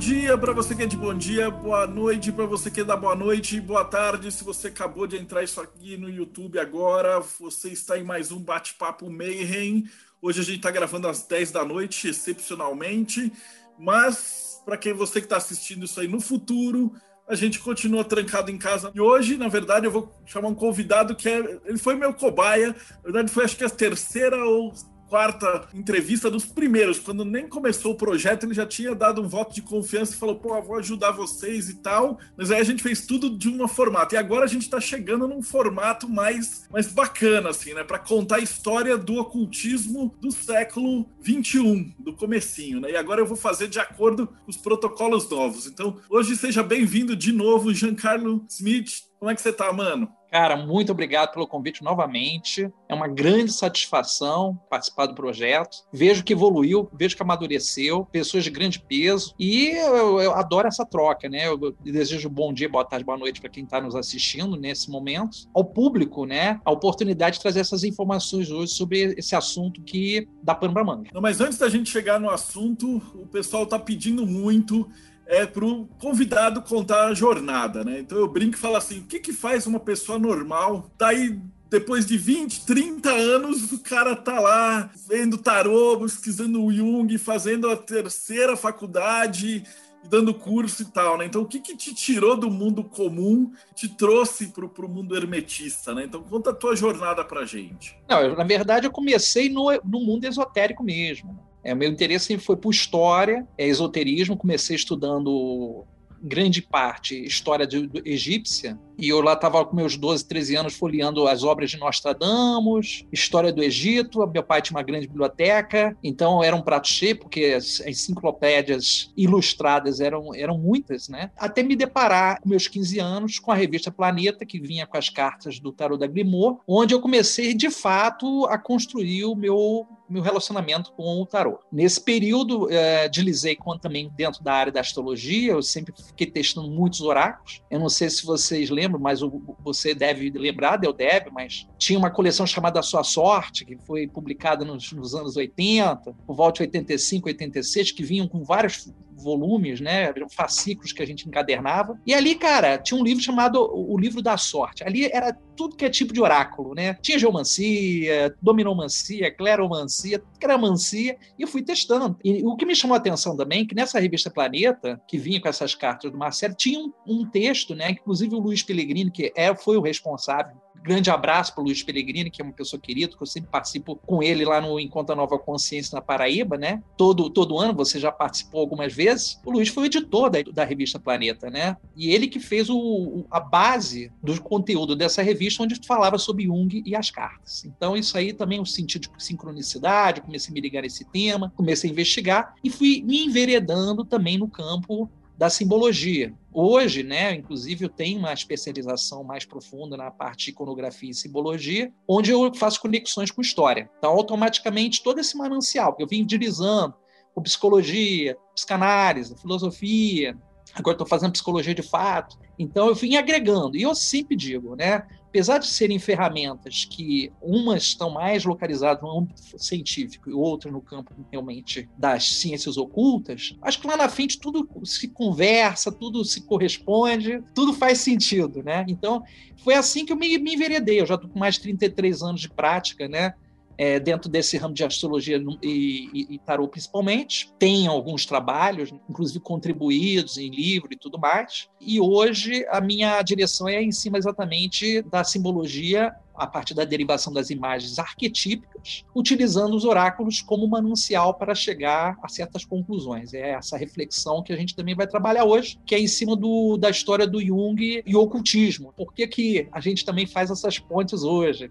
dia para você que é de bom dia, boa noite para você que é da boa noite, boa tarde. Se você acabou de entrar isso aqui no YouTube agora, você está em mais um bate-papo Mayhem. Hoje a gente está gravando às 10 da noite, excepcionalmente, mas para quem você que está assistindo isso aí no futuro, a gente continua trancado em casa. E hoje, na verdade, eu vou chamar um convidado que é, ele foi meu cobaia. Na verdade, foi acho que a terceira ou quarta entrevista dos primeiros, quando nem começou o projeto, ele já tinha dado um voto de confiança e falou: pô, vou ajudar vocês e tal. Mas aí a gente fez tudo de um formato. E agora a gente está chegando num formato mais, mais bacana, assim, né? Para contar a história do ocultismo do século 21, do comecinho, né? E agora eu vou fazer de acordo com os protocolos novos. Então, hoje seja bem-vindo de novo, Giancarlo Smith. Como é que você tá, mano? Cara, muito obrigado pelo convite novamente. É uma grande satisfação participar do projeto. Vejo que evoluiu, vejo que amadureceu, pessoas de grande peso. E eu, eu adoro essa troca, né? Eu desejo bom dia, boa tarde, boa noite para quem está nos assistindo nesse momento. Ao público, né? A oportunidade de trazer essas informações hoje sobre esse assunto que dá pano para manga. Não, mas antes da gente chegar no assunto, o pessoal está pedindo muito é para o convidado contar a jornada, né? Então eu brinco e falo assim: o que, que faz uma pessoa normal? Daí, tá depois de 20, 30 anos, o cara tá lá vendo tarô, pesquisando o Jung, fazendo a terceira faculdade dando curso e tal, né? Então, o que, que te tirou do mundo comum, te trouxe para o mundo hermetista, né? Então, conta a tua jornada para gente. Não, eu, na verdade, eu comecei no, no mundo esotérico mesmo. É, meu interesse foi por história, é, esoterismo. Comecei estudando grande parte história de, egípcia, e eu lá estava com meus 12, 13 anos folheando as obras de Nostradamus, história do Egito, meu pai tinha uma grande biblioteca, então era um prato cheio, porque as enciclopédias ilustradas eram, eram muitas, né? Até me deparar, com meus 15 anos, com a revista Planeta, que vinha com as cartas do Tarot da Grimaud, onde eu comecei, de fato, a construir o meu meu relacionamento com o tarot. Nesse período, é, deslizei com, também dentro da área da astrologia, eu sempre fiquei testando muitos oráculos. Eu não sei se vocês lembram, mas o, você deve lembrar, deu deve, mas tinha uma coleção chamada Sua Sorte, que foi publicada nos, nos anos 80, por volta de 85, 86, que vinham com vários volumes, né? Fascículos que a gente encadernava. E ali, cara, tinha um livro chamado O Livro da Sorte. Ali era tudo que é tipo de oráculo, né? Tinha geomancia, dominomancia, cleromancia, cramancia, e eu fui testando. E o que me chamou a atenção também, que nessa revista Planeta, que vinha com essas cartas do Marcelo, tinha um, um texto, né? Inclusive o Luiz Pellegrini, que é, foi o responsável grande abraço para o Luiz Pellegrini, que é uma pessoa querida, que eu sempre participo com ele lá no Encontro Nova Consciência na Paraíba, né? Todo, todo ano, você já participou algumas vezes. O Luiz foi o editor da, da revista Planeta, né? E ele que fez o, a base do conteúdo dessa revista, onde falava sobre Jung e as cartas. Então, isso aí também é um sentido de sincronicidade, comecei a me ligar nesse tema, comecei a investigar e fui me enveredando também no campo da simbologia. Hoje, né, inclusive, eu tenho uma especialização mais profunda na parte de iconografia e simbologia, onde eu faço conexões com história. Então, automaticamente, todo esse manancial que eu vim utilizando com psicologia, psicanálise, filosofia, agora estou fazendo psicologia de fato. Então, eu vim agregando. E eu sempre digo, né, apesar de serem ferramentas que umas estão mais localizadas no âmbito científico e outras no campo realmente das ciências ocultas, acho que lá na frente tudo se conversa, tudo se corresponde, tudo faz sentido, né? Então, foi assim que eu me, me enveredei. Eu já estou com mais de 33 anos de prática, né? É, dentro desse ramo de astrologia e, e, e, tarô principalmente. Tem alguns trabalhos, inclusive contribuídos em livro e tudo mais. E hoje a minha direção é em cima exatamente da simbologia a partir da derivação das imagens arquetípicas, utilizando os oráculos como manancial para chegar a certas conclusões. É essa reflexão que a gente também vai trabalhar hoje, que é em cima do, da história do Jung e o ocultismo. Por que, que a gente também faz essas pontes hoje?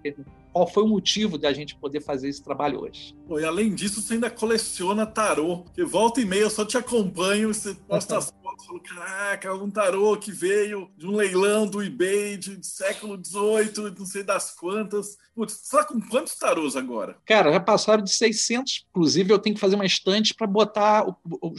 Qual foi o motivo da gente poder fazer esse trabalho hoje. Pô, e além disso, você ainda coleciona tarô, que volta e meia eu só te acompanho, você posta as fotos, falo, caraca, um tarô que veio de um leilão do eBay de, século XVIII, não sei das quantas. Putz, você tá com quantos tarôs agora? Cara, já passaram de 600, inclusive eu tenho que fazer uma estante para botar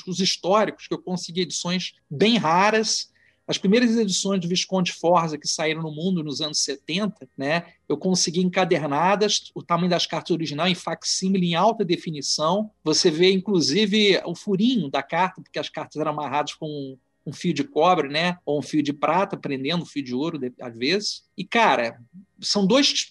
os históricos, que eu consegui edições bem raras, as primeiras edições do Visconde Forza que saíram no mundo nos anos 70, né, eu consegui encadernadas, o tamanho das cartas original em facsímile em alta definição. Você vê, inclusive, o furinho da carta, porque as cartas eram amarradas com um fio de cobre, né, ou um fio de prata, prendendo um fio de ouro, às vezes. E, cara, são dois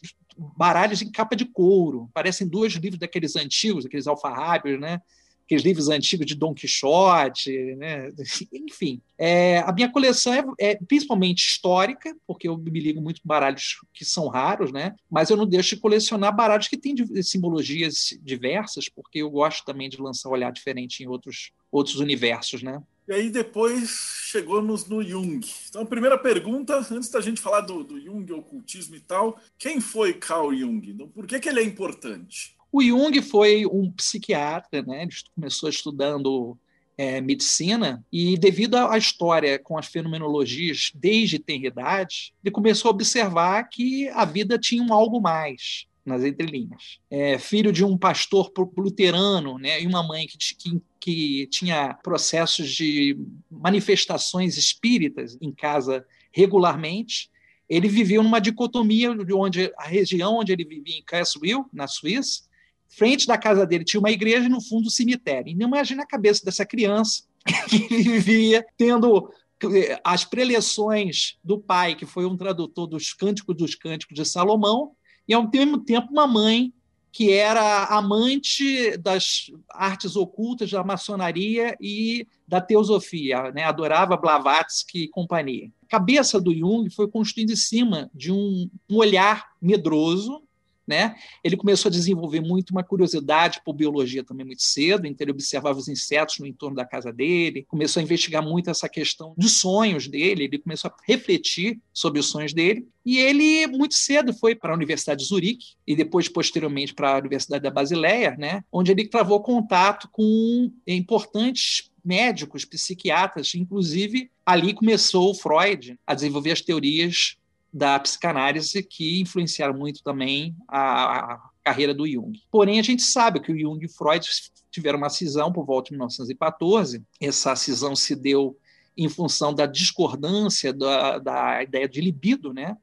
baralhos em capa de couro, parecem dois livros daqueles antigos, aqueles alfarrábios, né? Aqueles livros antigos de Dom Quixote, né? enfim. É, a minha coleção é, é, principalmente histórica, porque eu me ligo muito com baralhos que são raros, né? mas eu não deixo de colecionar baralhos que têm simbologias diversas, porque eu gosto também de lançar um olhar diferente em outros, outros universos. Né? E aí depois chegamos no Jung. Então, primeira pergunta, antes da gente falar do, do Jung, ocultismo e tal, quem foi Carl Jung? Então, por que, que ele é importante? O Jung foi um psiquiatra, né? Ele começou estudando é, medicina e, devido à história com as fenomenologias desde tenridade, ele começou a observar que a vida tinha um algo mais nas entrelinhas. É, filho de um pastor luterano né, e uma mãe que, que, que tinha processos de manifestações espíritas em casa regularmente, ele vivia numa dicotomia de onde a região onde ele vivia em Cassville, na Suíça, frente da casa dele tinha uma igreja e no fundo um cemitério. E não imagina a cabeça dessa criança que vivia tendo eh, as preleções do pai, que foi um tradutor dos Cânticos dos Cânticos de Salomão, e ao mesmo tempo uma mãe que era amante das artes ocultas, da maçonaria e da teosofia, né? adorava Blavatsky e companhia. A cabeça do Jung foi construída em cima de um olhar medroso, né? Ele começou a desenvolver muito uma curiosidade por biologia também muito cedo, então ele observava os insetos no entorno da casa dele, começou a investigar muito essa questão dos sonhos dele, ele começou a refletir sobre os sonhos dele, e ele muito cedo foi para a Universidade de Zurique e depois posteriormente para a Universidade da Basileia, né? Onde ele travou contato com importantes médicos, psiquiatras, inclusive ali começou o Freud a desenvolver as teorias da psicanálise que influenciaram muito também a, a, carreira do Jung. Porém, a gente sabe que o Jung e o Freud tiveram uma cisão por volta de 1914. Essa cisão se deu em função da discordância da, da ideia de libido, né?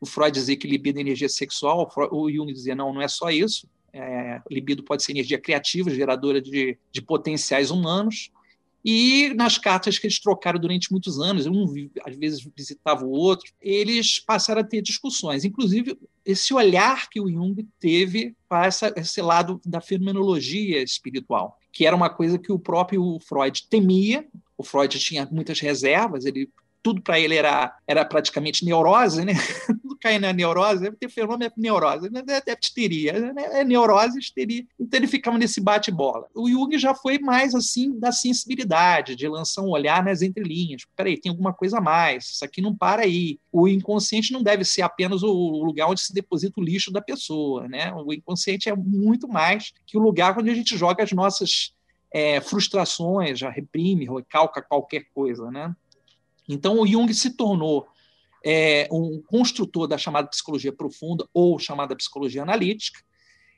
O Freud dizia que libido é energia sexual, o Jung dizia não, não é só isso. É, libido pode ser energia criativa, geradora de, de potenciais humanos. E nas cartas que eles trocaram durante muitos anos, um às vezes visitava o outro, eles passaram a ter discussões. Inclusive, esse olhar que o Jung teve para essa, esse lado da fenomenologia espiritual, que era uma coisa que o próprio Freud temia. O Freud tinha muitas reservas, ele tudo para ele era, era praticamente neurose, né? Tudo cai na neurose, deve ter fenômeno é neurose, né? é histeria, né? é neurose, histeria. Então ele ficava nesse bate-bola. O Jung já foi mais assim da sensibilidade, de lançar um olhar nas entrelinhas. Peraí, tem alguma coisa a mais, isso aqui não para aí. O inconsciente não deve ser apenas o lugar onde se deposita o lixo da pessoa, né? O inconsciente é muito mais que o lugar onde a gente joga as nossas é, frustrações, já reprime, recalca qualquer coisa, né? Então, o Jung se tornou é, um construtor da chamada psicologia profunda ou chamada psicologia analítica.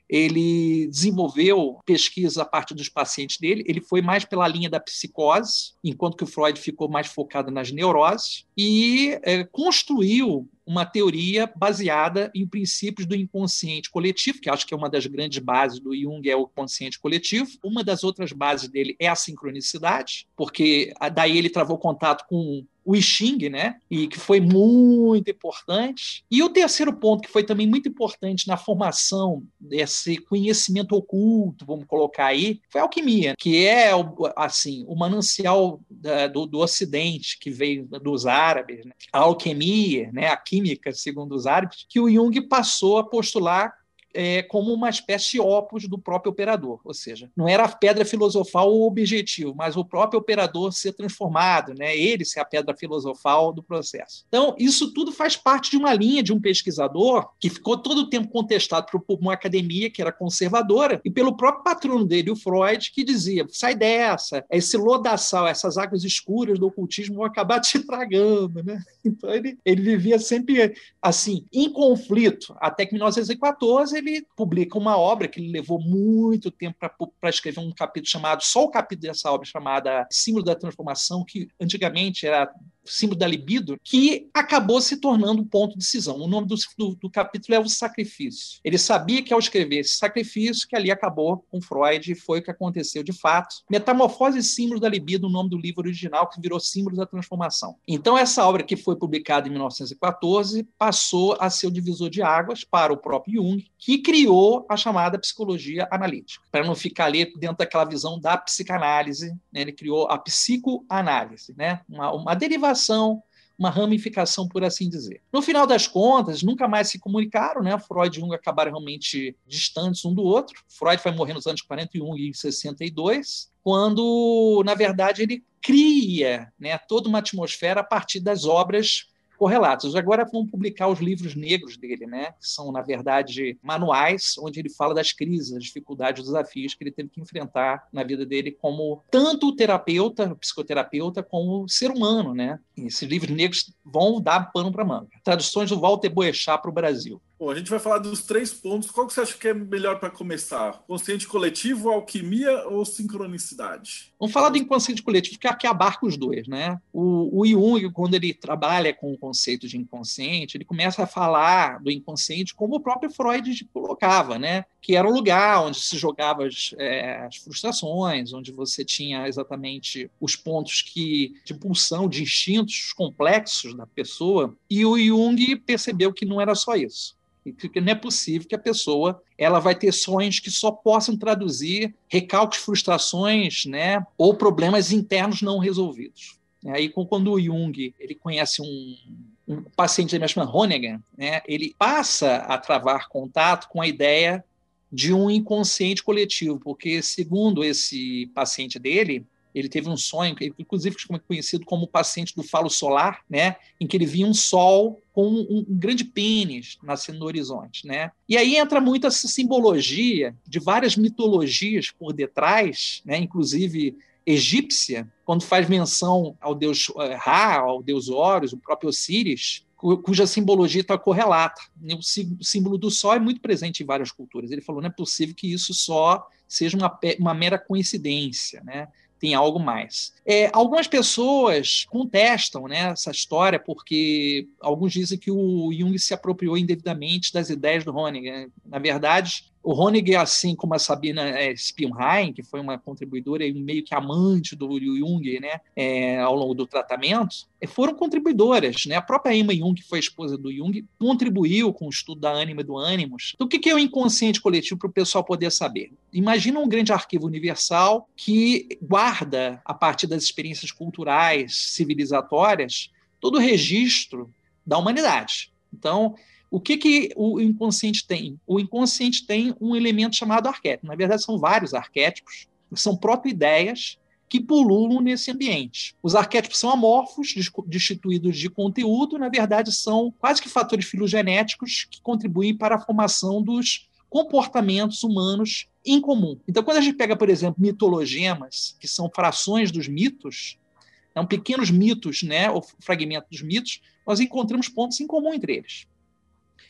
Ele desenvolveu pesquisa a partir dos pacientes dele. Ele foi mais pela linha da psicose, enquanto que o Freud ficou mais focado nas neuroses, e é, construiu uma teoria baseada em princípios do inconsciente coletivo, que acho que é uma das grandes bases do Jung, é o consciente coletivo. Uma das outras bases dele é a sincronicidade, porque daí ele travou contato com o I Ching, né? E que foi muito importante. E o terceiro ponto que foi também muito importante na formação desse conhecimento oculto, vamos colocar aí, foi a alquimia, que é assim o manancial do, do Ocidente que veio dos árabes, né? a alquimia, né? A química, segundo os árabes, que o Jung passou a postular é, como uma espécie opus do próprio operador, ou seja, não era a pedra filosofal o objetivo, mas o próprio operador ser transformado, né? ele ser a pedra filosofal do processo. Então, isso tudo faz parte de uma linha de um pesquisador que ficou todo o tempo contestado por uma academia que era conservadora e pelo próprio patrono dele, o Freud, que dizia: sai dessa, esse lodaçal, essas águas escuras do ocultismo vão acabar te tragando. Né? Então, ele, ele vivia sempre assim, em conflito, até que em 1914 ele publica uma obra que ele levou muito tempo para escrever um capítulo chamado, só o capítulo dessa obra chamada Símbolo da Transformação, que antigamente era símbolo da libido, que acabou se tornando um ponto de decisão. O nome do, do, do, capítulo é o sacrifício. Ele sabia que ao escrever esse sacrifício, que ali acabou com Freud, foi o que aconteceu de fato. Metamorfose e símbolos da libido, o nome do livro original, que virou Símbolos da Transformação. Então, essa obra que foi publicada em 1914 passou a ser o divisor de águas para o próprio Jung, que criou a chamada psicologia analítica. Para não ficar ali dentro daquela visão da psicanálise, né? ele criou a psicoanálise, né? uma, uma derivação uma ramificação, por assim dizer. No final das contas, nunca mais se comunicaram, né? Freud e Jung acabaram realmente distantes um do outro. Freud vai morrer nos anos 41 e 62, quando, na verdade, ele cria né, toda uma atmosfera a partir das obras correlatos. Agora vão publicar os livros negros dele, né? que são, na verdade, manuais, onde ele fala das crises, das dificuldades, dos desafios que ele teve que enfrentar na vida dele como tanto terapeuta, psicoterapeuta, como ser humano. Né? E esses livros negros vão dar pano para manga. Traduções do Walter Boechat para o Brasil. Bom, a gente vai falar dos três pontos. Qual que você acha que é melhor para começar? Consciente coletivo, alquimia ou sincronicidade? Vamos falar do inconsciente coletivo, que aqui abarca os dois, né? O, o Jung, quando ele trabalha com o conceito de inconsciente, ele começa a falar do inconsciente como o próprio Freud colocava, né? Que era o lugar onde se jogava as, é, as frustrações, onde você tinha exatamente os pontos que de pulsão, de instintos complexos da pessoa. E o Jung percebeu que não era só isso que não é possível que a pessoa ela vai ter sonhos que só possam traduzir recalques, frustrações, né, ou problemas internos não resolvidos. Aí quando o Jung ele conhece um, um paciente dele chamado Honegger, né, ele passa a travar contato com a ideia de um inconsciente coletivo, porque segundo esse paciente dele, ele teve um sonho, inclusive conhecido como paciente do falo solar, né, em que ele via um sol com um, um, grande pênis nascendo no horizonte, né? E aí entra muito essa simbologia de várias mitologias por detrás, né, inclusive egípcia, quando faz menção ao deus eh, Ra, ao deus Horus, o próprio Osíris, cuja simbologia está correlata. O símbolo do sol é muito presente em várias culturas. Ele falou: não é possível que isso só seja uma, uma mera coincidência, né? Tem algo mais. É, algumas pessoas contestam né, essa história porque alguns dizem que o Jung se apropriou indevidamente das ideias do Honegger. Na verdade, o Honegger, assim como a Sabina é, Spielheim, que foi uma contribuidora e meio que amante do Jung né, é, ao longo do tratamento, é, foram contribuidoras. Né? A própria Emma Jung, que foi esposa do Jung, contribuiu com o estudo da ânima e do ânimos. Então, o que é o inconsciente coletivo para o pessoal poder saber? Imagina um grande arquivo universal que guarda, a partir das experiências culturais, civilizatórias, todo o registro da humanidade. Então, o que, que o inconsciente tem? O inconsciente tem um elemento chamado arquétipo. Na verdade, são vários arquétipos, são proto-ideias que pululam nesse ambiente. Os arquétipos são amorfos, destituídos de conteúdo, na verdade, são quase que fatores filogenéticos que contribuem para a formação dos comportamentos humanos em comum. Então, quando a gente pega, por exemplo, mitologemas, que são frações dos mitos, são pequenos mitos, né, ou fragmentos dos mitos, nós encontramos pontos em comum entre eles.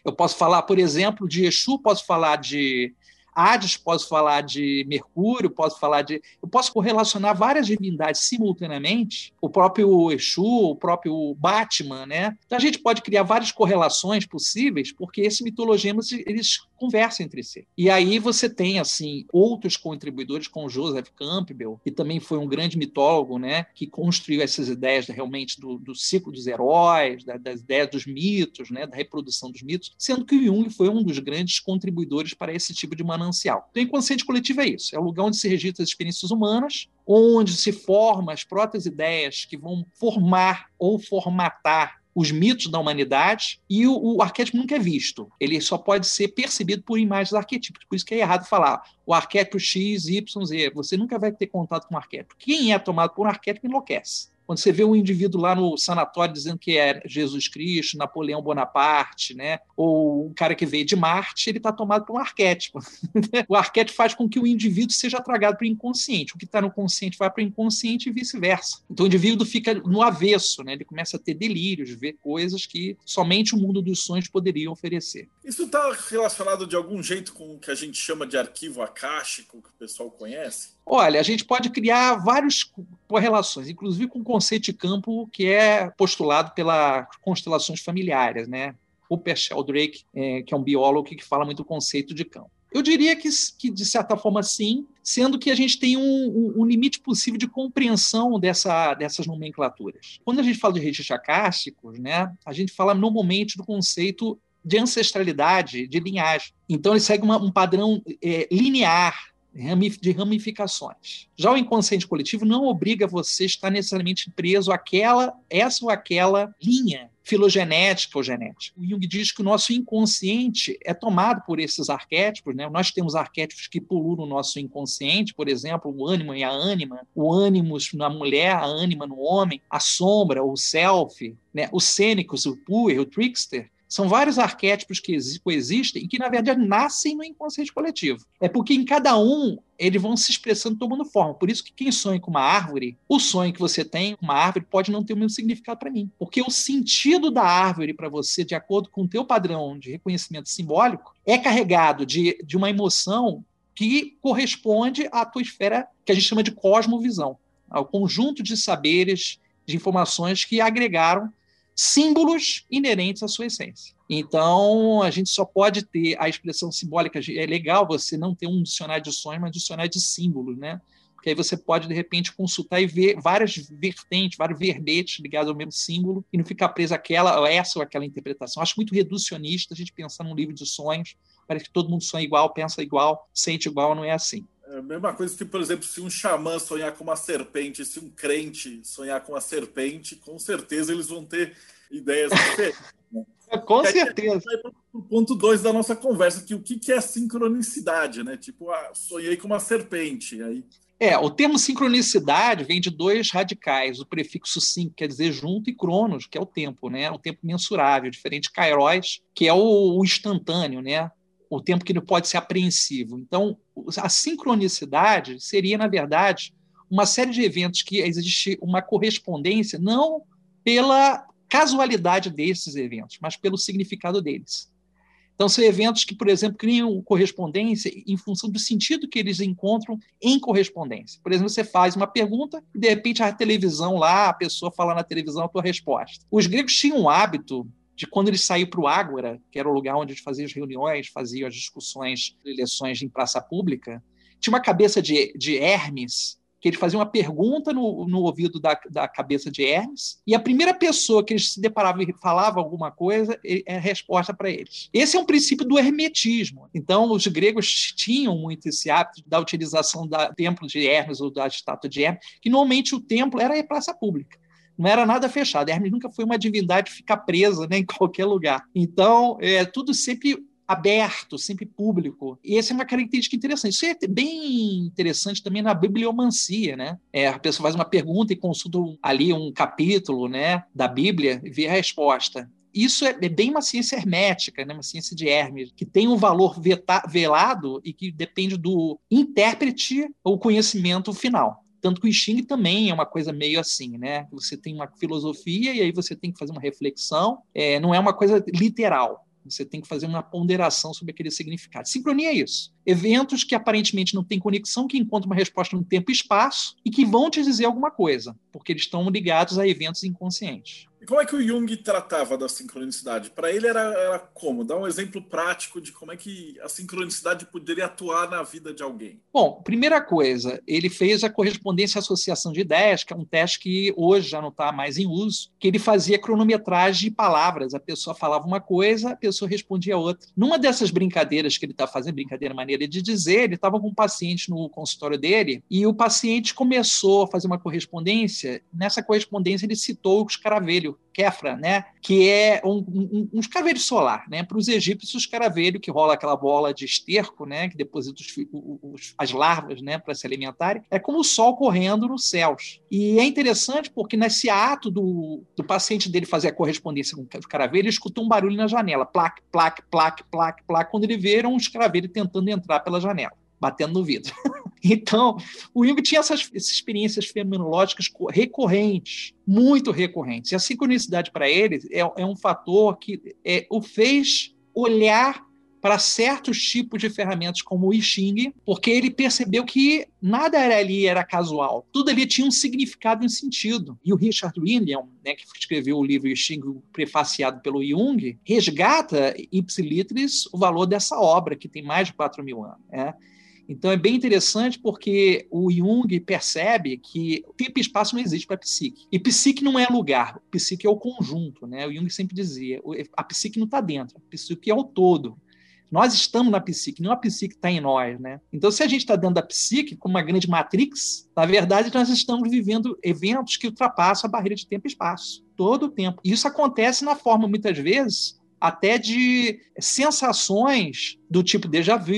Eu posso falar, por exemplo, de Exu, posso falar de Hades, posso falar de Mercúrio, posso falar de. Eu posso correlacionar várias divindades simultaneamente, o próprio Exu, o próprio Batman, né? Então a gente pode criar várias correlações possíveis, porque esses mitologemas eles conversam entre si. E aí você tem assim outros contribuidores, como Joseph Campbell, que também foi um grande mitólogo, né? Que construiu essas ideias realmente do, do ciclo dos heróis, da, das ideias dos mitos, né? Da reprodução dos mitos, sendo que o Jung foi um dos grandes contribuidores para esse tipo de manancial. Então, o inconsciente coletivo é isso: é o lugar onde se registra as experiências humanas, onde se forma as próprias ideias que vão formar ou formatar os mitos da humanidade e o, o, arquétipo nunca é visto. Ele só pode ser percebido por imagens arquetípicas. Por isso que é errado falar o arquétipo X, Y, Z. Você nunca vai ter contato com o arquétipo. Quem é tomado por um arquétipo enlouquece. Quando você vê um indivíduo lá no sanatório dizendo que é Jesus Cristo, Napoleão Bonaparte, né? ou um cara que veio de Marte, ele está tomado por um arquétipo. o arquétipo faz com que o indivíduo seja tragado para o inconsciente. O que está no consciente vai para o inconsciente e vice-versa. Então o indivíduo fica no avesso, né? ele começa a ter delírios, ver coisas que somente o mundo dos sonhos poderia oferecer. Isso está relacionado de algum jeito com o que a gente chama de arquivo acástico, que o pessoal conhece? Olha, a gente pode criar várias correlações, inclusive com o conceito de campo que é postulado pelas constelações familiares, né? Rupert Sheldrake, é, que é um biólogo que fala muito do conceito de campo. Eu diria que, que, de certa forma, sim, sendo que a gente tem um, um, um limite possível de compreensão dessa, dessas nomenclaturas. Quando a gente fala de registros acásticos, né, a gente fala normalmente do conceito de ancestralidade, de linhagem. Então, ele segue uma, um padrão é, linear de ramificações. Já o inconsciente coletivo não obriga você a estar necessariamente preso àquela, essa ou aquela linha filogenética ou genética. O Jung diz que o nosso inconsciente é tomado por esses arquétipos, né? Nós temos arquétipos que pululam no nosso inconsciente, por exemplo, o ânimo e a ânima, o ânimos na mulher, a ânima no homem, a sombra, o self, né? o cênicos, o puer, o trickster, são vários arquétipos que coexistem e que, na verdade, nascem no inconsciente coletivo. É porque em cada um eles vão se expressando tomando forma. Por isso que quem sonha com uma árvore, o sonho que você tem com uma árvore pode não ter o mesmo significado para mim. Porque o sentido da árvore para você, de acordo com o teu padrão de reconhecimento simbólico, é carregado de, de uma emoção que corresponde à tua esfera que a gente chama de cosmovisão, ao conjunto de saberes, de informações que agregaram símbolos inerentes à sua essência. Então, a gente só pode ter a expressão simbólica. É legal você não ter um dicionário de sonhos, mas um dicionário de símbolos, né? Porque aí você pode, de repente, consultar e ver várias vertentes, vários verbetes ligados ao mesmo símbolo e não ficar preso àquela, ou essa ou aquela interpretação. Acho muito reducionista a gente pensar num livro de sonhos. Parece que todo mundo sonha igual, pensa igual, sente igual, não é assim. É a mesma coisa que, por exemplo, se um xamã sonhar com uma serpente, se um crente sonhar com uma serpente, com certeza eles vão ter ideias diferentes. Né? com certeza. O ponto 2 da nossa conversa, que o que é sincronicidade, né? Tipo, ah, sonhei com uma serpente. Aí... É, o termo sincronicidade vem de dois radicais, o prefixo sim, quer dizer junto, e cronos, que é o tempo, né? O tempo mensurável, diferente de kairos, que é o, o instantâneo, né? O tempo que não pode ser apreensivo. Então, a sincronicidade seria, na verdade, uma série de eventos que existe uma correspondência, não pela casualidade desses eventos, mas pelo significado deles. Então, são eventos que, por exemplo, criam correspondência em função do sentido que eles encontram em correspondência. Por exemplo, você faz uma pergunta e, de repente, a televisão lá, a pessoa fala na televisão a tua resposta. Os gregos tinham um hábito de quando ele saiu para o Ágora, que era o lugar onde eles faziam as reuniões, faziam as discussões, eleições em praça pública, tinha uma cabeça de, de Hermes, que ele fazia uma pergunta no, no ouvido da, da cabeça de Hermes, e a primeira pessoa que eles se deparavam e falava alguma coisa, é resposta para eles. Esse é um princípio do hermetismo. Então, os gregos tinham muito esse hábito da utilização do templo de Hermes ou da estátua de Hermes, que normalmente o templo era praça pública não era nada fechado. Hermes nunca foi uma divindade ficar presa né, em qualquer lugar. Então, é tudo sempre aberto, sempre público. E essa é uma característica interessante. Isso é bem interessante também na bibliomancia, né? É, a pessoa faz uma pergunta e consulta ali um capítulo, né, da Bíblia e vê a resposta. Isso é, é bem uma ciência hermética, né? uma ciência de Hermes, que tem um valor velado e que depende do intérprete ou conhecimento final. Tanto que o Xing também é uma coisa meio assim, né? Você tem uma filosofia e aí você tem que fazer uma reflexão, é, não é uma coisa literal. Você tem que fazer uma ponderação sobre aquele significado. Sincronia é isso. Eventos que aparentemente não têm conexão, que encontram uma resposta no tempo e espaço e que vão te dizer alguma coisa, porque eles estão ligados a eventos inconscientes. E como é que o Jung tratava da sincronicidade? Para ele era, era como? Dá um exemplo prático de como é que a sincronicidade poderia atuar na vida de alguém. Bom, primeira coisa, ele fez a correspondência à associação de ideias, que é um teste que hoje já não está mais em uso, que ele fazia cronometragem de palavras. A pessoa falava uma coisa, a pessoa respondia outra. Numa dessas brincadeiras que ele está fazendo, brincadeira maneira de dizer, ele estava com um paciente no consultório dele e o paciente começou a fazer uma correspondência. Nessa correspondência, ele citou o escaravelho Kefra, né? que é um, um, um escaravelho solar. Né? Para os egípcios, o escaravelho, que rola aquela bola de esterco, né? que deposita os, os, as larvas né? para se alimentarem, é como o sol correndo nos céus. E é interessante porque nesse ato do, do paciente dele fazer a correspondência com o escaravelho, ele escutou um barulho na janela, plaque, plaque, plaque, plaque, plaque, quando ele vê um escaravelho tentando entrar pela janela, batendo no vidro. Então, o Jung tinha essas, essas experiências fenomenológicas recorrentes, muito recorrentes. E a sincronicidade para ele é, é, um fator que é, o fez olhar para certos tipos de ferramentas como o I Ching, porque ele percebeu que nada era ali era casual, tudo ali tinha um significado e um sentido. E o Richard William, né, que escreveu o livro I Ching prefaciado pelo Jung, resgata ipsilitris o valor dessa obra, que tem mais de 4 mil anos. Né? Então é bem interessante porque o Jung percebe que tempo e espaço não existe para a psique. E psique não é lugar, psique é o conjunto. Né? O Jung sempre dizia: a psique não está dentro, a psique é o todo. Nós estamos na psique, não a psique está em nós, né? Então, se a gente está dentro da psique, como uma grande matrix, na verdade, nós estamos vivendo eventos que ultrapassam a barreira de tempo e espaço, todo o tempo. E isso acontece na forma, muitas vezes, até de sensações do tipo déjà vu,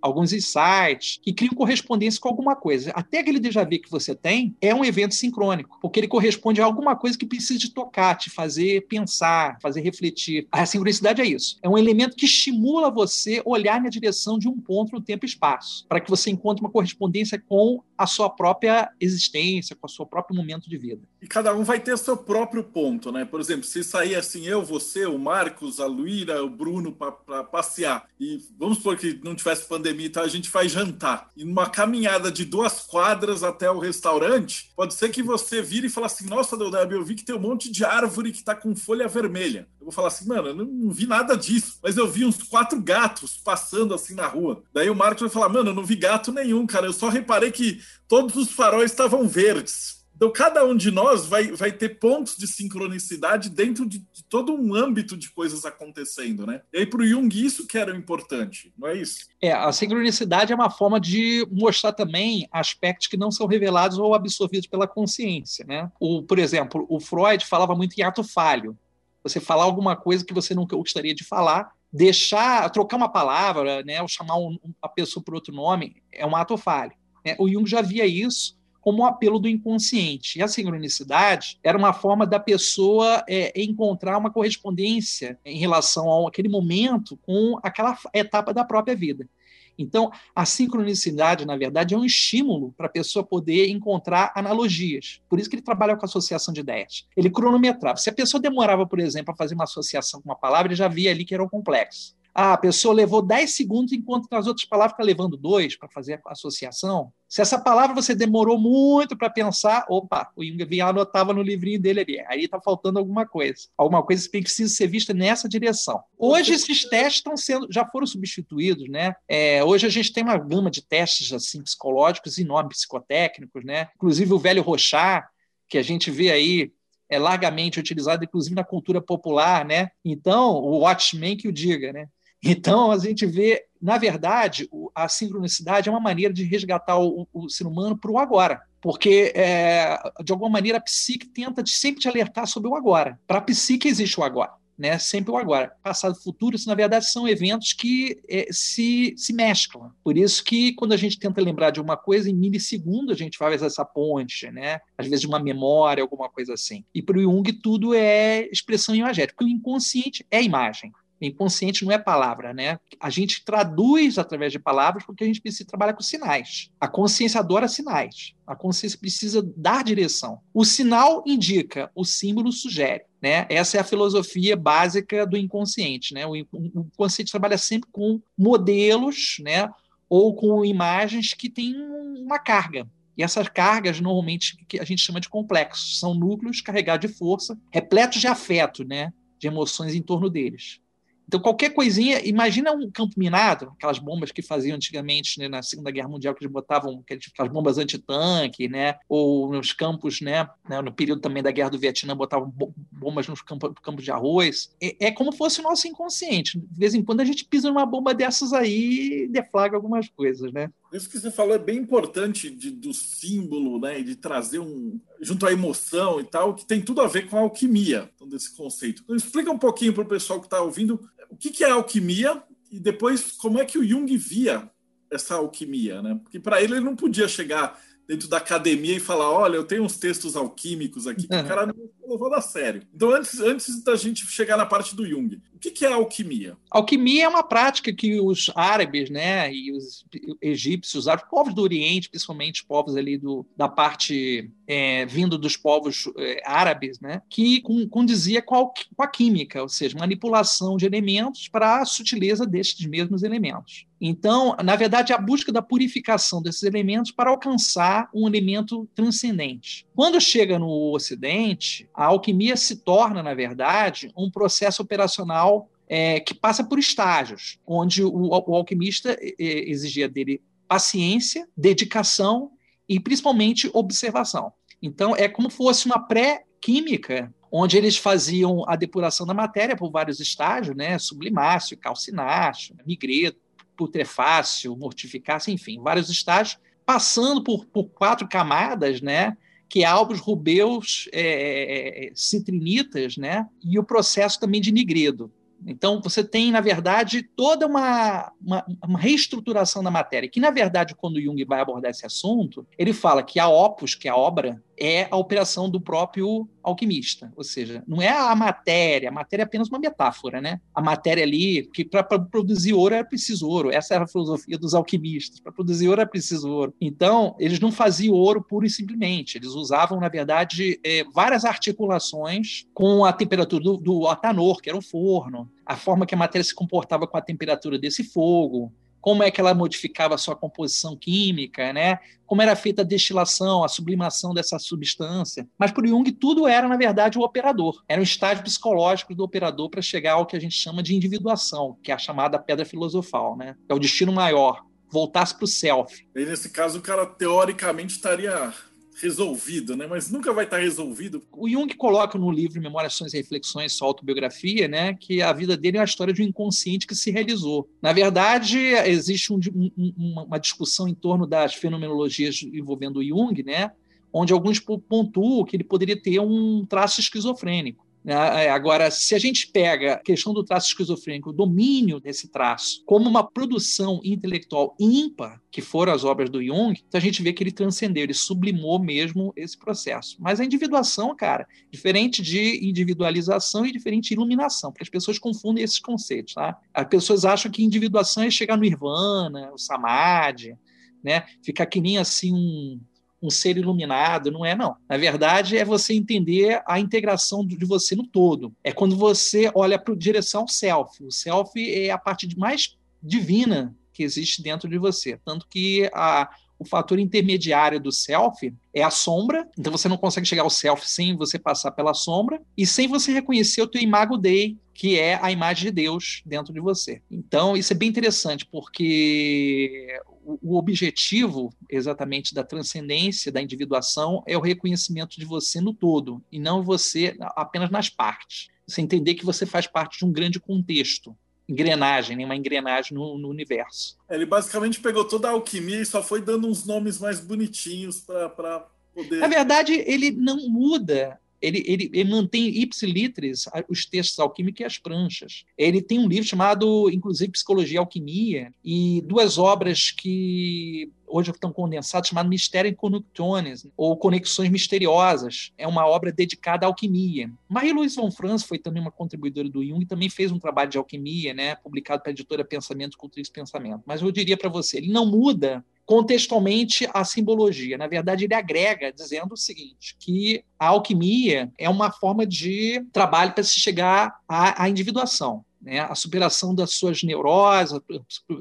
alguns insights, que criam correspondência com alguma coisa. Até aquele déjà vu que você tem é um evento sincrônico, porque ele corresponde a alguma coisa que precisa de tocar, te fazer pensar, fazer refletir. A sincronicidade é isso. É um elemento que estimula você olhar na direção de um ponto no tempo e espaço, para que você encontre uma correspondência com a sua própria existência, com o seu próprio momento de vida. E cada um vai ter seu próprio ponto, né? Por exemplo, se sair assim, eu, você, o Marcos, a Luíra, o Bruno para passear e vamos supor que não tivesse pandemia, então a gente faz jantar. E numa caminhada de duas quadras até o restaurante, pode ser que você vire e fale assim: Nossa, Deodeb, eu vi que tem um monte de árvore que tá com folha vermelha. Eu vou falar assim, mano, eu não, não vi nada disso, mas eu vi uns quatro gatos passando assim na rua. Daí o Marcos vai falar: Mano, eu não vi gato nenhum, cara. Eu só reparei que todos os faróis estavam verdes. Então, cada um de nós vai, vai ter pontos de sincronicidade dentro de, de todo um âmbito de coisas acontecendo, né? E aí, para o Jung, isso que era importante, não é isso? É, a sincronicidade é uma forma de mostrar também aspectos que não são revelados ou absorvidos pela consciência, né? O, por exemplo, o Freud falava muito em ato falho. Você falar alguma coisa que você nunca gostaria de falar, deixar, trocar uma palavra, né, ou chamar um, uma pessoa por outro nome, é um ato falho. Né? O Jung já via isso como um apelo do inconsciente. E a sincronicidade era uma forma da pessoa é, encontrar uma correspondência em relação àquele momento com aquela etapa da própria vida. Então, a sincronicidade, na verdade, é um estímulo para a pessoa poder encontrar analogias. Por isso que ele trabalha com associação de ideias. Ele cronometrava. Se a pessoa demorava, por exemplo, a fazer uma associação com uma palavra, ele já via ali que era um complexo. Ah, a pessoa levou 10 segundos, enquanto nas outras palavras está levando dois para fazer a associação. Se essa palavra você demorou muito para pensar, opa, o Jung vinha anotava no livrinho dele ali. Aí está faltando alguma coisa. Alguma coisa que precisa ser vista nessa direção. Hoje esses testes estão sendo, já foram substituídos, né? É, hoje a gente tem uma gama de testes assim psicológicos enormes, psicotécnicos, né? Inclusive o velho Rochar, que a gente vê aí é largamente utilizado, inclusive na cultura popular, né? Então, o Watchman que o diga, né? Então, a gente vê, na verdade, a sincronicidade é uma maneira de resgatar o, o ser humano para o agora. Porque, é, de alguma maneira, a psique tenta sempre te alertar sobre o agora. Para a psique existe o agora. Né, sempre o agora. Passado e futuro, isso, na verdade, são eventos que é, se, se mesclam. Por isso que, quando a gente tenta lembrar de uma coisa, em milissegundo a gente faz essa ponte, né? às vezes de uma memória, alguma coisa assim. E para o Jung, tudo é expressão imagética, porque o inconsciente é imagem. Inconsciente não é palavra, né? A gente traduz através de palavras porque a gente precisa trabalhar com sinais. A consciência adora sinais. A consciência precisa dar direção. O sinal indica, o símbolo sugere. Né? Essa é a filosofia básica do inconsciente. Né? O inconsciente trabalha sempre com modelos né? ou com imagens que têm uma carga. E essas cargas, normalmente, que a gente chama de complexos, são núcleos carregados de força, repletos de afeto, né? de emoções em torno deles. Então, qualquer coisinha, imagina um campo minado, aquelas bombas que faziam antigamente né, na Segunda Guerra Mundial, que eles botavam aquelas bombas antitanque, né, ou nos campos, né, né, no período também da Guerra do Vietnã, botavam bombas nos campos, campos de arroz. É, é, como fosse o nosso inconsciente. De vez em quando a gente pisa numa bomba dessas aí e deflagra algumas coisas, né? Isso que você falou é bem importante de, do símbolo, né? De trazer um. junto à emoção e tal, que tem tudo a ver com a alquimia, então, desse conceito. Então, explica um pouquinho para o pessoal que está ouvindo o que, que é alquimia? E depois como é que o Jung via essa alquimia, né? Porque para ele ele não podia chegar dentro da academia e falar: olha, eu tenho uns textos alquímicos aqui. O cara não levou a sério. Então, antes, antes da gente chegar na parte do Jung, o que, que é alquimia? Alquimia é uma prática que os árabes, né, e os egípcios, os povos do Oriente, principalmente os povos ali do, da parte é, vindo dos povos é, árabes, né, que condizia com a, com a química, ou seja, manipulação de elementos para a sutileza destes mesmos elementos. Então, na verdade, a busca da purificação desses elementos para alcançar um elemento transcendente. Quando chega no Ocidente, a alquimia se torna, na verdade, um processo operacional é, que passa por estágios, onde o, o alquimista exigia dele paciência, dedicação e principalmente observação. Então, é como fosse uma pré-química onde eles faziam a depuração da matéria por vários estágios, né? Sublimácio, calcinácio, migreto, putrefácio, mortificácio, enfim, vários estágios, passando por, por quatro camadas, né? Que é albos, rubeus, é, é, é, citrinitas, né? e o processo também de nigredo. Então, você tem, na verdade, toda uma, uma, uma, reestruturação da matéria, que, na verdade, quando Jung vai abordar esse assunto, ele fala que a opus, que é a obra, é a operação do próprio alquimista. Ou seja, não é a matéria, a matéria é apenas uma metáfora, né? A matéria ali, que para produzir ouro é preciso ouro. Essa era a filosofia dos alquimistas. Para produzir ouro é preciso ouro. Então, eles não faziam ouro puro e simplesmente. Eles usavam, na verdade, é, várias articulações com a temperatura do, do atanor, que era o forno, a forma que a matéria se comportava com a temperatura desse fogo, como é que ela modificava a sua composição química, né? como era feita a destilação, a sublimação dessa substância. Mas para Jung, tudo era, na verdade, o operador. Era um estágio psicológico do operador para chegar ao que a gente chama de individuação, que é a chamada pedra filosofal, né? é o destino maior, voltar-se para o self. E nesse caso, o cara teoricamente estaria resolvido, né? Mas nunca vai estar resolvido. O Jung coloca no livro Memórias, e Reflexões, sua autobiografia, né, que a vida dele é a história de um inconsciente que se realizou. Na verdade, existe um, um, uma discussão em torno das fenomenologias envolvendo o Jung, né, onde alguns pontuam que ele poderia ter um traço esquizofrênico. Né? É, agora, se a gente pega a questão do traço esquizofrênico, o domínio desse traço, como uma produção intelectual ímpar, que foram as obras do Jung, então a gente vê que ele transcendeu, ele sublimou mesmo esse processo. Mas a individuação, cara, diferente de individualização e diferente de iluminação, porque as pessoas confundem esses conceitos. Tá? As pessoas acham que individuação é chegar no Nirvana, o Samadhi, né? ficar que nem assim um um ser iluminado, não é não. Na verdade, é você entender a integração de você no todo. É quando você olha para a direção self. O self é a parte mais divina que existe dentro de você. Tanto que a, o fator intermediário do self é a sombra, então você não consegue chegar ao self sem você passar pela sombra e sem você reconhecer o teu imago Dei, que é a imagem de Deus dentro de você. Então, isso é bem interessante, porque o objetivo exatamente da transcendência, da individuação, é o reconhecimento de você no todo, e não você apenas nas partes. Você entender que você faz parte de um grande contexto, engrenagem, uma engrenagem no, no universo. Ele basicamente pegou toda a alquimia e só foi dando uns nomes mais bonitinhos para poder. Na verdade, ele não muda ele, ele, ele mantém ipsilitris os textos alquímicos e as pranchas. Ele tem um livro chamado, inclusive, Psicologia e Alquimia, e duas obras que hoje estão condensadas, chamado Mistério em ou Conexões Misteriosas. É uma obra dedicada à alquimia. Marie-Louise von Franz foi também uma contribuidora do Jung e também fez um trabalho de alquimia, né, publicado pela editora Pensamento, Cultura e Pensamento. Mas eu diria para você, ele não muda contextualmente a simbologia. Na verdade, ele agrega, dizendo o seguinte: que a alquimia é uma forma de trabalho para se chegar à, à individuação. Né, a superação das suas neuroses, a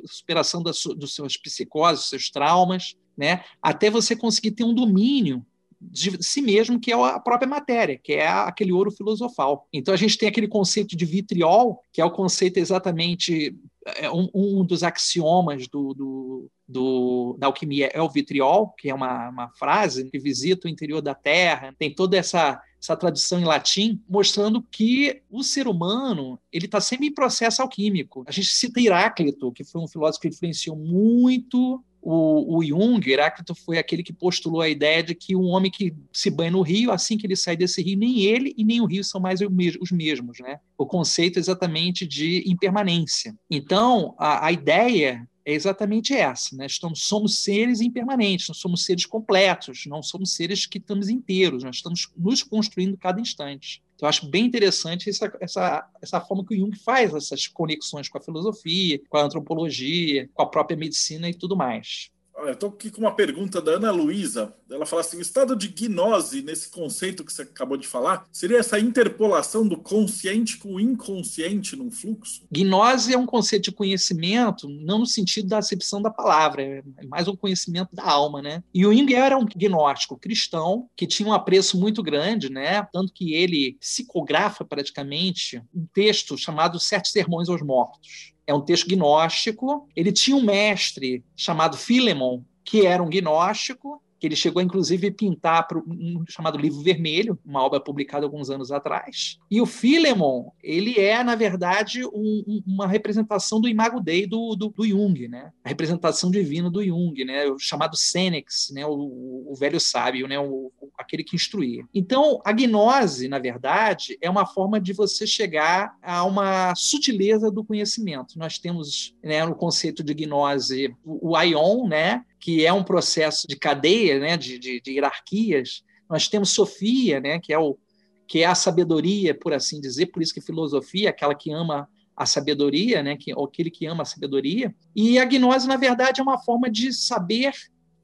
superação das, dos seus psicoses, dos seus traumas, né, até você conseguir ter um domínio de si mesmo, que é a própria matéria, que é aquele ouro filosofal. Então a gente tem aquele conceito de vitriol, que é o conceito exatamente é um, um dos axiomas do, do, do, da alquimia é o vitriol, que é uma, uma frase que visita o interior da Terra, tem toda essa essa tradução em latim, mostrando que o ser humano ele está sempre em processo alquímico. A gente cita Heráclito, que foi um filósofo que influenciou muito o, o Jung, Heráclito, foi aquele que postulou a ideia de que um homem que se banha no rio, assim que ele sai desse rio, nem ele e nem o rio são mais os mesmos. Né? O conceito é exatamente de impermanência. Então, a, a ideia é exatamente essa. Né? Estamos, somos seres impermanentes, somos seres completos, não somos seres que estamos inteiros, nós estamos nos construindo cada instante. Então, eu acho bem interessante essa, essa, essa forma que o Jung faz essas conexões com a filosofia, com a antropologia, com a própria medicina e tudo mais. Eu estou aqui com uma pergunta da Ana Luísa. Ela fala assim: o estado de gnose, nesse conceito que você acabou de falar, seria essa interpolação do consciente com o inconsciente num fluxo? Gnose é um conceito de conhecimento, não no sentido da acepção da palavra, é mais um conhecimento da alma, né? E o Jung era um gnóstico cristão que tinha um apreço muito grande, né? Tanto que ele psicografa praticamente um texto chamado Sete Sermões aos Mortos é um texto gnóstico. Ele tinha um mestre chamado Filemon, que era um gnóstico, ele chegou inclusive a pintar para um chamado Livro Vermelho, uma obra publicada alguns anos atrás. E o Philemon, ele é, na verdade, um, um, uma representação do Imago Dei do, do, do, Jung, né? a representação divina do Jung, né? o chamado Senex, né? o, o velho sábio, né? O, aquele que instruía. Então, a gnose, na verdade, é uma forma de você chegar a uma sutileza do conhecimento. Nós temos né, no conceito de gnose o, o Aion, né? Que é um processo de cadeia, né, de, de, de hierarquias. Nós temos Sofia, né, que é o que é a sabedoria, por assim dizer, por isso que filosofia, aquela que ama a sabedoria, né, que, ou aquele que ama a sabedoria. E a gnose, na verdade, é uma forma de saber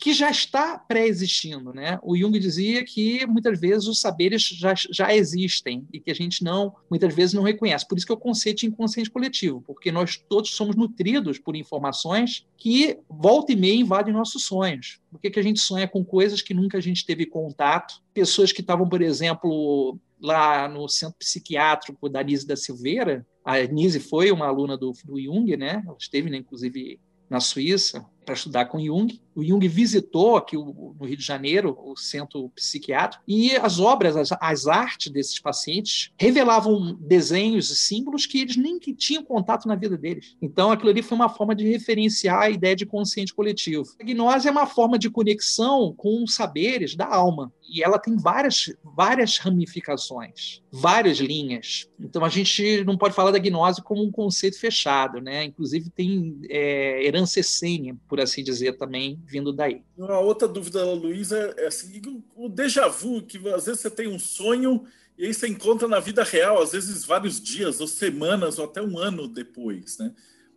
que já está pré-existindo. Né? O Jung dizia que muitas vezes os saberes já, já existem e que a gente não, muitas vezes não reconhece. Por isso que é o conceito de inconsciente coletivo, porque nós todos somos nutridos por informações que volta e meia invadem nossos sonhos. Por que, que a gente sonha com coisas que nunca a gente teve contato? Pessoas que estavam, por exemplo, lá no centro psiquiátrico da Nise da Silveira, a Nise foi uma aluna do, do Jung, né? Ela esteve, né, inclusive, na Suíça para estudar com Jung. O Jung visitou aqui no Rio de Janeiro o centro psiquiátrico e as obras, as, as artes desses pacientes revelavam desenhos e símbolos que eles nem que tinham contato na vida deles. Então, aquilo ali foi uma forma de referenciar a ideia de consciente coletivo. A gnose é uma forma de conexão com os saberes da alma e ela tem várias, várias ramificações, várias linhas. Então, a gente não pode falar da gnose como um conceito fechado, né? Inclusive, tem é, herança essênia, por assim dizer, também vindo daí. Uma outra dúvida da Luísa é assim: o déjà vu, que às vezes você tem um sonho e aí você encontra na vida real, às vezes vários dias, ou semanas, ou até um ano depois, né?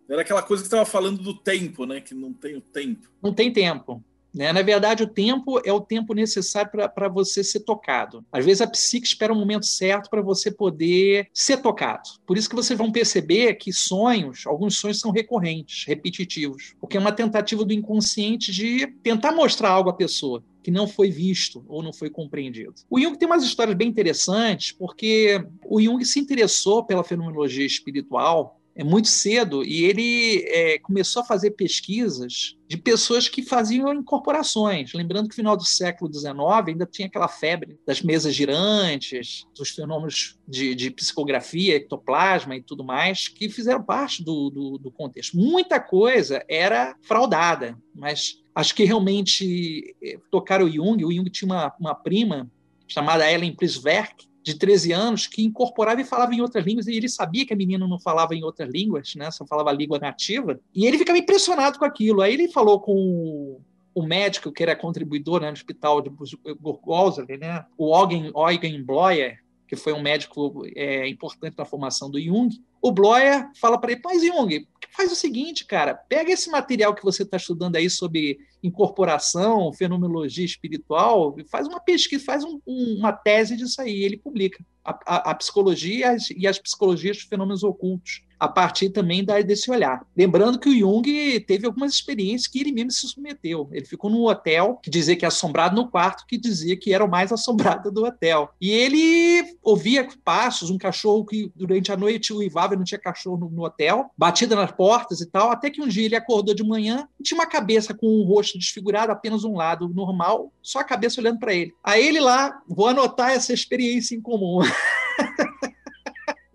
Era aquela coisa que estava falando do tempo, né? Que não tem o tempo. Não tem tempo. Né? Na verdade, o tempo é o tempo necessário para você ser tocado. Às vezes a psique espera um momento certo para você poder ser tocado. Por isso que vocês vão perceber que sonhos, alguns sonhos são recorrentes, repetitivos, porque é uma tentativa do inconsciente de tentar mostrar algo à pessoa que não foi visto ou não foi compreendido. O Jung tem umas histórias bem interessantes, porque o Jung se interessou pela fenomenologia espiritual muito cedo e ele é, começou a fazer pesquisas de pessoas que faziam incorporações. Lembrando que no final do século XIX ainda tinha aquela febre das mesas girantes, dos fenômenos de, de psicografia, ectoplasma e tudo mais, que fizeram parte do, do, do contexto. Muita coisa era fraudada, mas acho que realmente é, tocaram o Jung. O Jung tinha uma, uma prima chamada Ellen Priswerk, de 13 anos que incorporava e falava em outras línguas, e ele sabia que a menina não falava em outras línguas, né? só falava língua nativa, e ele ficava impressionado com aquilo. Aí ele falou com o médico que era contribuidor né, no hospital de Burgosel, né, o Eugen, Eugen Bloyer, que foi um médico é, importante na formação do Jung, o Bloyer fala para ele, mas Jung, faz o seguinte, cara, pega esse material que você está estudando aí sobre incorporação, fenomenologia espiritual, faz uma pesquisa, faz um, uma tese disso aí, ele publica a, a, a psicologia e as, as psicologias dos fenômenos ocultos a partir também desse olhar. Lembrando que o Jung teve algumas experiências que ele mesmo se submeteu. Ele ficou num hotel que dizia que é assombrado no quarto, que dizia que era o mais assombrado do hotel. E ele ouvia passos, um cachorro que durante a noite uivava e não tinha cachorro no, no, hotel, batida nas portas e tal, até que um dia ele acordou de manhã e tinha uma cabeça com um rosto desfigurado, apenas um lado normal, só a cabeça olhando para ele. Aí ele lá, vou anotar essa experiência em comum.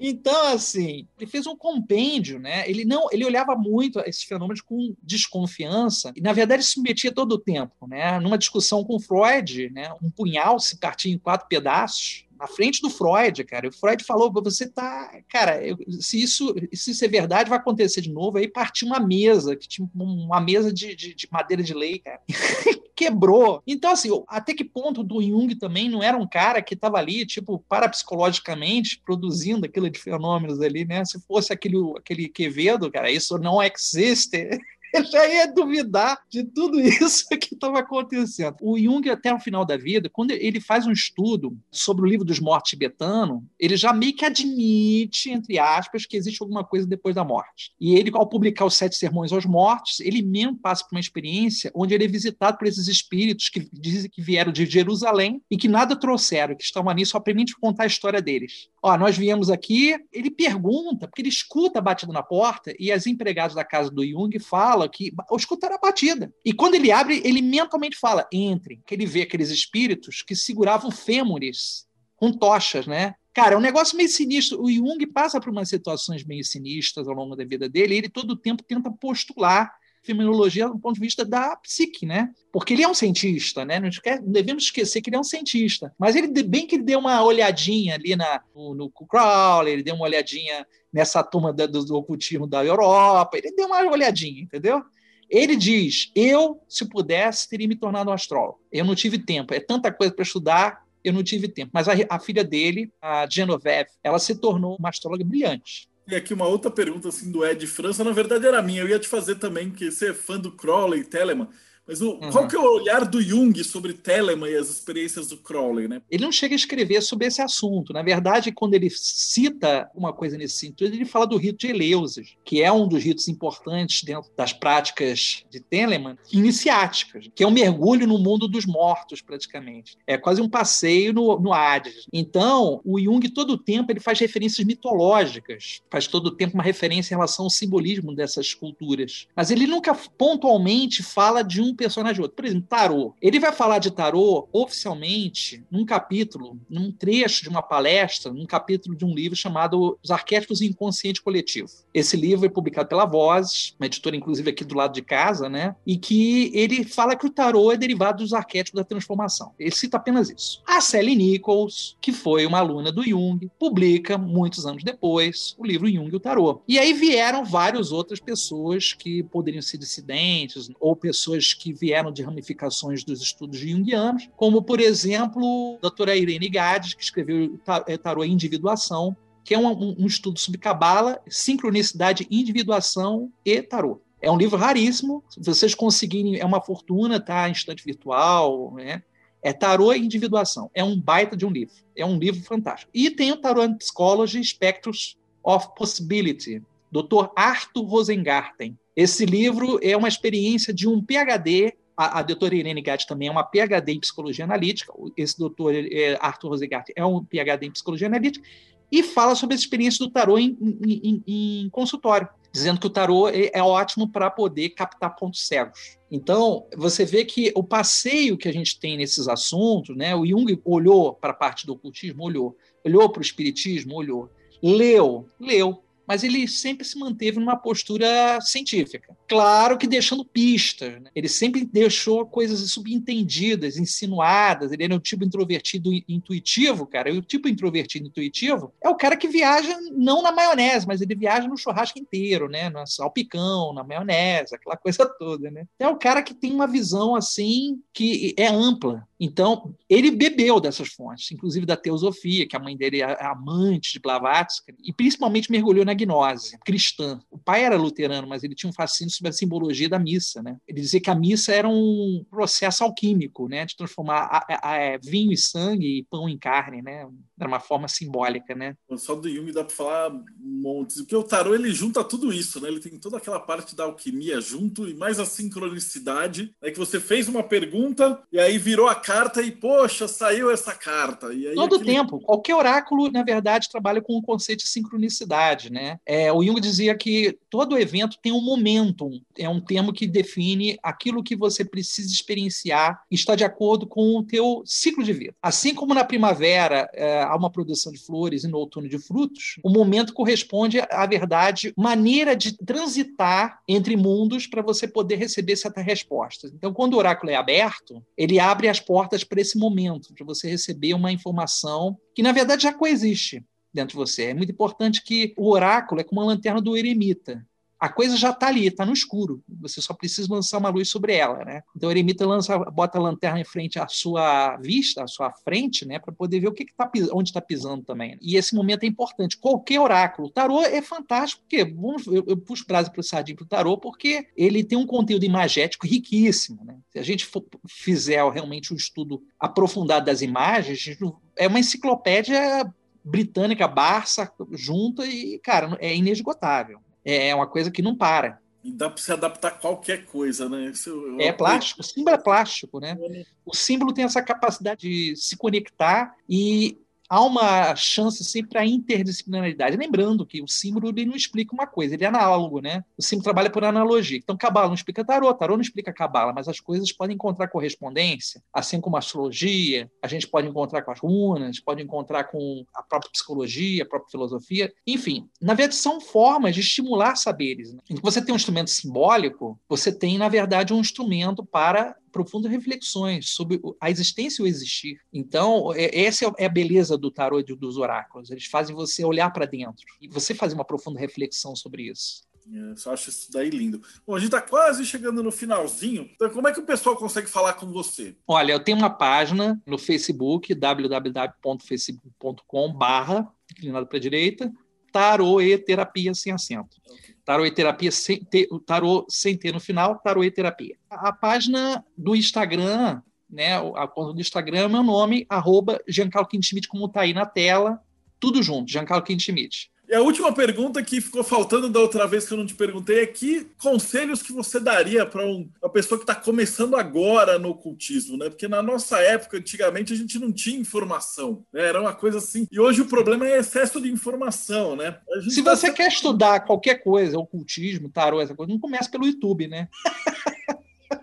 Então, assim, ele fez um compêndio, né? Ele não, ele olhava muito esses fenômenos com desconfiança e, na verdade, se metia todo o tempo, né? Numa discussão com Freud, né? Um punhal se partia em quatro pedaços na frente do Freud, cara. O Freud falou: você tá. Cara, eu, se, isso, se isso é verdade, vai acontecer de novo. Aí partiu uma mesa, que tinha uma mesa de, de, de madeira de lei, cara. Quebrou. Então, assim, até que ponto do Jung também não era um cara que estava ali, tipo, parapsicologicamente, produzindo aquilo de fenômenos ali, né? Se fosse aquele, aquele Quevedo, cara, isso não existe. ele já ia duvidar de tudo isso que estava acontecendo. O Jung, até o final da vida, quando ele faz um estudo sobre o livro dos mortos tibetano, ele já meio que admite, entre aspas, que existe alguma coisa depois da morte. E ele, ao publicar os Sete Sermões aos Mortos, ele mesmo passa por uma experiência onde ele é visitado por esses espíritos que dizem que vieram de Jerusalém e que nada trouxeram, que estão ali só para contar a história deles. Ó, nós viemos aqui, ele pergunta, porque ele escuta a batida na porta e as empregadas da casa do Jung falam que escutaram a batida. E quando ele abre, ele mentalmente fala: entre. Que ele vê aqueles espíritos que seguravam fêmures com tochas, né? Cara, é um negócio meio sinistro. O Jung passa por umas situações meio sinistras ao longo da vida dele, e ele todo o tempo tenta postular fenomenologia do ponto de vista da psique, né? Porque ele é um cientista, né? Não, devemos esquecer que ele é um cientista. Mas ele bem que ele deu uma olhadinha ali na, no, no Crowley, ele deu uma olhadinha nessa turma do, do ocultismo da Europa, ele deu uma olhadinha, entendeu? Ele diz: Eu, se pudesse, teria me tornado um astrólogo. Eu não tive tempo. É tanta coisa para estudar, eu não tive tempo. Mas a, a, filha dele, a Genoveve, ela se tornou uma astróloga brilhante. E aqui uma outra pergunta assim do Ed França, na verdade era minha, eu ia te fazer também, que você é fã do Crowley Telemann. Mas o, uhum. qual que é o olhar do Jung sobre Telemann e as experiências do Crowley, né? Ele não chega a escrever sobre esse assunto. Na verdade, quando ele cita uma coisa nesse sentido, ele fala do rito de Eleusis, que é um dos ritos importantes dentro das práticas de Telemann, iniciáticas, que é um mergulho no mundo dos mortos, praticamente. É quase um passeio no, no Hades. Então, o Jung, todo o tempo, ele faz referências mitológicas, faz todo o tempo uma referência em relação ao simbolismo dessas culturas. Mas ele nunca pontualmente fala de um personagem outro. Por exemplo, tarô. Ele vai falar de tarô oficialmente num capítulo, num trecho de uma palestra, num capítulo de um livro chamado Os Arquétipos Inconsciente Coletivo. Esse livro é publicado pela Vozes, uma editora inclusive aqui do lado de casa, né? E que ele fala que o tarô é derivado dos arquétipos da transformação. Ele cita apenas isso. A Sally Nichols, que foi uma aluna do Jung, publica muitos anos depois o livro Jung e o Tarô. E aí vieram várias outras pessoas que poderiam ser dissidentes ou pessoas que que vieram de ramificações dos estudos junguianos, como, por exemplo, a doutora Irene Gades, que escreveu é, Tarô Individuação, que é um, um estudo sobre cabala, sincronicidade, individuação e tarô. É um livro raríssimo. Se vocês conseguirem, é uma fortuna, tá? Em estante virtual, né? É Tarô e Individuação. É um baita de um livro. É um livro fantástico. E tem o Tarô and Psychology Spectros of Possibility, Dr. Arthur Rosengarten. Esse livro é uma experiência de um PhD a, a doutora Irene Gatti também é uma PhD em psicologia analítica. Esse doutor é, Arthur Rosegatti é um PhD em psicologia analítica e fala sobre a experiência do tarô em, em, em consultório, dizendo que o tarô é, é ótimo para poder captar pontos cegos. Então, você vê que o passeio que a gente tem nesses assuntos, né? O Jung olhou para a parte do ocultismo, olhou, olhou para o espiritismo, olhou, leu, leu, mas ele sempre se manteve numa postura científica. Claro que deixando pistas. Né? Ele sempre deixou coisas subentendidas, insinuadas. Ele era um tipo introvertido intuitivo, cara. E o tipo introvertido intuitivo é o cara que viaja não na maionese, mas ele viaja no churrasco inteiro, né? No salpicão, na maionese, aquela coisa toda, né? É o cara que tem uma visão assim que é ampla. Então, ele bebeu dessas fontes, inclusive da teosofia, que a mãe dele é amante de Blavatsky, e principalmente mergulhou na gnose cristã. O pai era luterano, mas ele tinha um fascínio sobre a simbologia da missa. Né? Ele dizia que a missa era um processo alquímico, né? de transformar a, a, a, vinho e sangue e pão em carne. Né? Era uma forma simbólica. Né? Só do Jung dá para falar montes. Porque o tarô ele junta tudo isso, né? ele tem toda aquela parte da alquimia junto e mais a sincronicidade. É que você fez uma pergunta e aí virou a carta e, poxa, saiu essa carta. Todo aquele... tempo. Qualquer oráculo, na verdade, trabalha com o conceito de sincronicidade. Né? né? É, o Jung dizia que todo evento tem um momentum, é um termo que define aquilo que você precisa experienciar e está de acordo com o teu ciclo de vida. Assim como na primavera é, há uma produção de flores e no outono de frutos, o momento corresponde à verdade, maneira de transitar entre mundos para você poder receber certas respostas. Então, quando o oráculo é aberto, ele abre as portas para esse momento, para você receber uma informação que, na verdade, já coexiste dentro de você. É muito importante que o oráculo é como a lanterna do eremita a coisa já está ali, está no escuro. Você só precisa lançar uma luz sobre ela, né? Então o eremita lança, bota a lanterna em frente à sua vista, à sua frente, né, para poder ver o que, que tá, onde está pisando também. E esse momento é importante. Qualquer oráculo, o tarô é fantástico, porque vamos, eu, eu puxo brasa para o sardinho para o tarô, porque ele tem um conteúdo imagético riquíssimo, né? Se a gente for, fizer realmente um estudo aprofundado das imagens, é uma enciclopédia britânica, Barça, junta e, cara, é inesgotável é uma coisa que não para. E dá para se adaptar a qualquer coisa, né? Isso, é plástico, o símbolo é plástico, né? O símbolo tem essa capacidade de se conectar e há uma chance sempre para interdisciplinaridade. Lembrando que o símbolo ele não explica uma coisa, ele é análogo, né? O símbolo trabalha por analogia. Então, cabala não explica tarô, tarô não explica cabala, mas as coisas podem encontrar correspondência, assim como a astrologia, a gente pode encontrar com as runas, pode encontrar com a própria psicologia, a própria filosofia. Enfim, na verdade, são formas de estimular saberes. Né? Então, você tem um instrumento simbólico, você tem, na verdade, um instrumento para profundas reflexões sobre a existência e o existir. Então, é, essa é a beleza do tarô e dos oráculos. Eles fazem você olhar para dentro e você fazer uma profunda reflexão sobre isso. É, só acho isso daí lindo. Bom, a gente está quase chegando no finalzinho. Então, como é que o pessoal consegue falar com você? Olha, eu tenho uma página no Facebook, www.facebook.com barra, inclinado para a direita, tarô e terapia sem acento. Okay. Tarô e terapia sem ter, tarô sem ter no final, tarô e terapia. A, a página do Instagram, né, a conta do Instagram é meu nome, arroba Giancarlo Quintimite, como está aí na tela, tudo junto, Giancarlo Quintimite. E a última pergunta que ficou faltando da outra vez que eu não te perguntei é que conselhos que você daria para um, uma pessoa que está começando agora no ocultismo, né? Porque na nossa época, antigamente, a gente não tinha informação, né? Era uma coisa assim. E hoje o problema é excesso de informação, né? Se tá você quer estudar qualquer coisa, ocultismo, tarô, essa coisa, não comece pelo YouTube, né?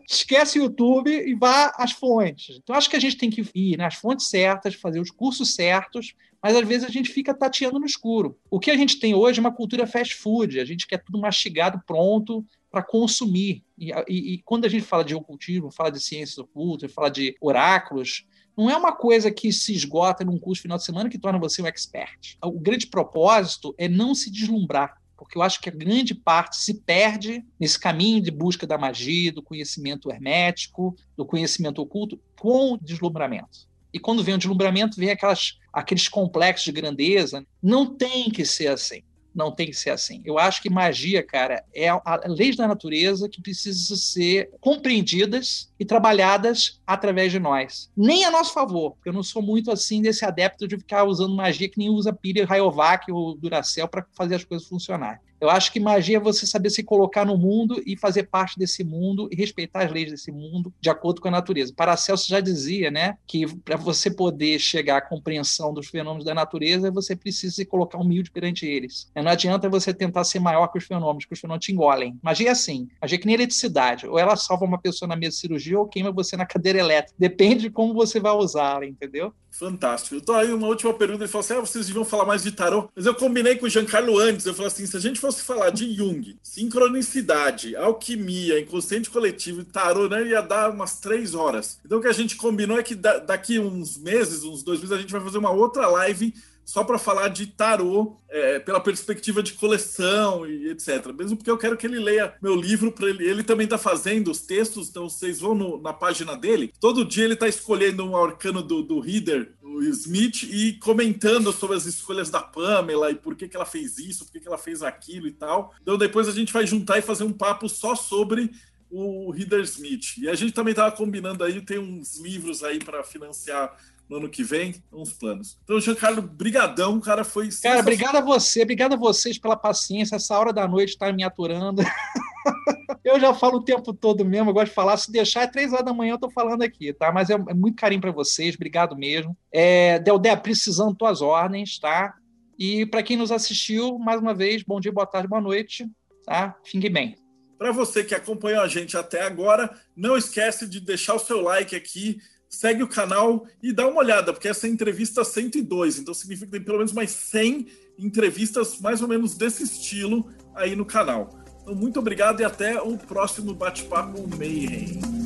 esquece o YouTube e vá às fontes. Então, acho que a gente tem que ir nas fontes certas, fazer os cursos certos, mas às vezes a gente fica tateando no escuro. O que a gente tem hoje é uma cultura fast food, a gente quer tudo mastigado, pronto para consumir. E, e, e, quando a gente fala de ocultismo, fala de ciências ocultas, fala de oráculos, não é uma coisa que se esgota num curso final de semana que torna você um expert. O grande propósito é não se deslumbrar porque eu acho que a grande parte se perde nesse caminho de busca da magia, do conhecimento hermético, do conhecimento oculto, com o deslumbramento. E quando vem o deslumbramento, vem aquelas, aqueles complexos de grandeza. Não tem que ser assim. Não tem que ser assim. Eu acho que magia, cara, é a, a leis da natureza que precisam ser compreendidas e trabalhadas através de nós. Nem a nosso favor, porque eu não sou muito assim desse adepto de ficar usando magia que nem usa pilha Rayovac ou Duracell para fazer as coisas funcionarem. Eu acho que magia é você saber se colocar no mundo e fazer parte desse mundo e respeitar as leis desse mundo de acordo com a natureza. Paracelso já dizia, né, que para você poder chegar à compreensão dos fenômenos da natureza, você precisa se colocar humilde perante eles. Não adianta você tentar ser maior que os fenômenos, que os fenômenos te engolem. Magia é assim. Magia é que nem eletricidade. Ou ela salva uma pessoa na mesa de cirurgia ou queima você na cadeira elétrica. Depende de como você vai usá-la, entendeu? Fantástico. Então aí uma última pergunta, ele falou assim, ah, vocês deviam falar mais de tarô. Mas eu combinei com o Giancarlo antes, eu falei assim, se a gente fosse falar de Jung, sincronicidade, alquimia, inconsciente coletivo e tarô, né, ia dar umas três horas. Então o que a gente combinou é que daqui uns meses, uns dois meses, a gente vai fazer uma outra live só para falar de tarô é, pela perspectiva de coleção e etc. Mesmo porque eu quero que ele leia meu livro para ele. Ele também está fazendo os textos, então vocês vão no, na página dele. Todo dia ele está escolhendo um arcano do, do Reader, o Smith, e comentando sobre as escolhas da Pamela e por que, que ela fez isso, por que, que ela fez aquilo e tal. Então depois a gente vai juntar e fazer um papo só sobre o Reader Smith. E a gente também estava combinando aí, tem uns livros aí para financiar no ano que vem, uns planos. Então, Giancarlo, brigadão, cara, foi... Cara, obrigado a você, obrigado a vocês pela paciência, essa hora da noite está me aturando. eu já falo o tempo todo mesmo, eu gosto de falar, se deixar é três horas da manhã eu tô falando aqui, tá? Mas é, é muito carinho para vocês, obrigado mesmo. É, Deldé, precisando tuas ordens, tá? E para quem nos assistiu, mais uma vez, bom dia, boa tarde, boa noite. Tá? Fique bem. Para você que acompanhou a gente até agora, não esquece de deixar o seu like aqui, segue o canal e dá uma olhada, porque essa é a entrevista 102, então significa que tem pelo menos mais 100 entrevistas mais ou menos desse estilo aí no canal. Então, muito obrigado e até o próximo Bate-Papo Mayhem.